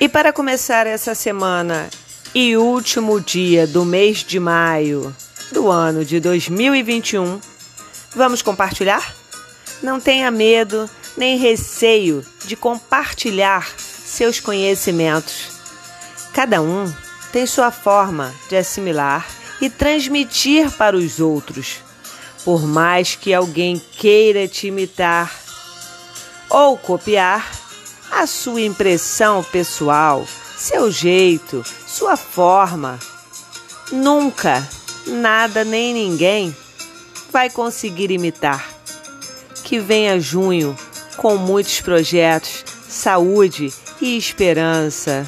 E para começar essa semana e último dia do mês de maio do ano de 2021, vamos compartilhar? Não tenha medo nem receio de compartilhar seus conhecimentos. Cada um tem sua forma de assimilar e transmitir para os outros. Por mais que alguém queira te imitar ou copiar, a sua impressão pessoal, seu jeito, sua forma, nunca, nada nem ninguém vai conseguir imitar. Que venha junho com muitos projetos, saúde e esperança.